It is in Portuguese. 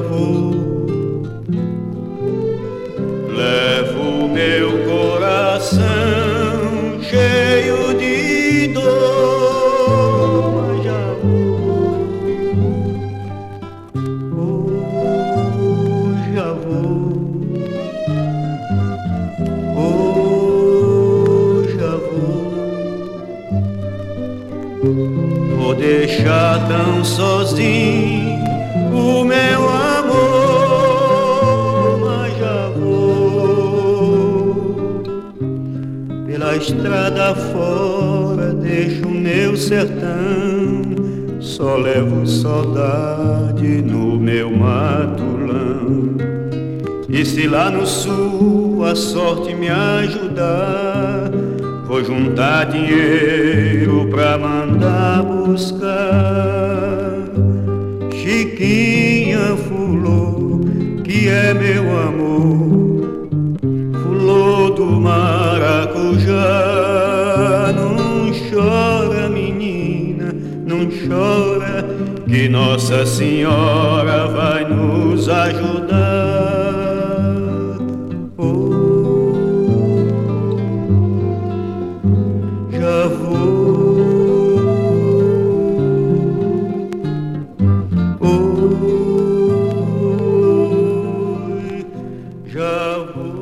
vou. Levo meu coração cheio de dor, mas já vou, oh, já vou, oh, já vou. Vou deixar tão sozinho pela estrada fora, deixo meu sertão, só levo saudade no meu matulão. E se lá no sul a sorte me ajudar, vou juntar dinheiro pra mandar buscar. Chiquinha fulô, que é meu amor, não chora, que Nossa Senhora vai nos ajudar. Oh, já vou. Oh, já vou.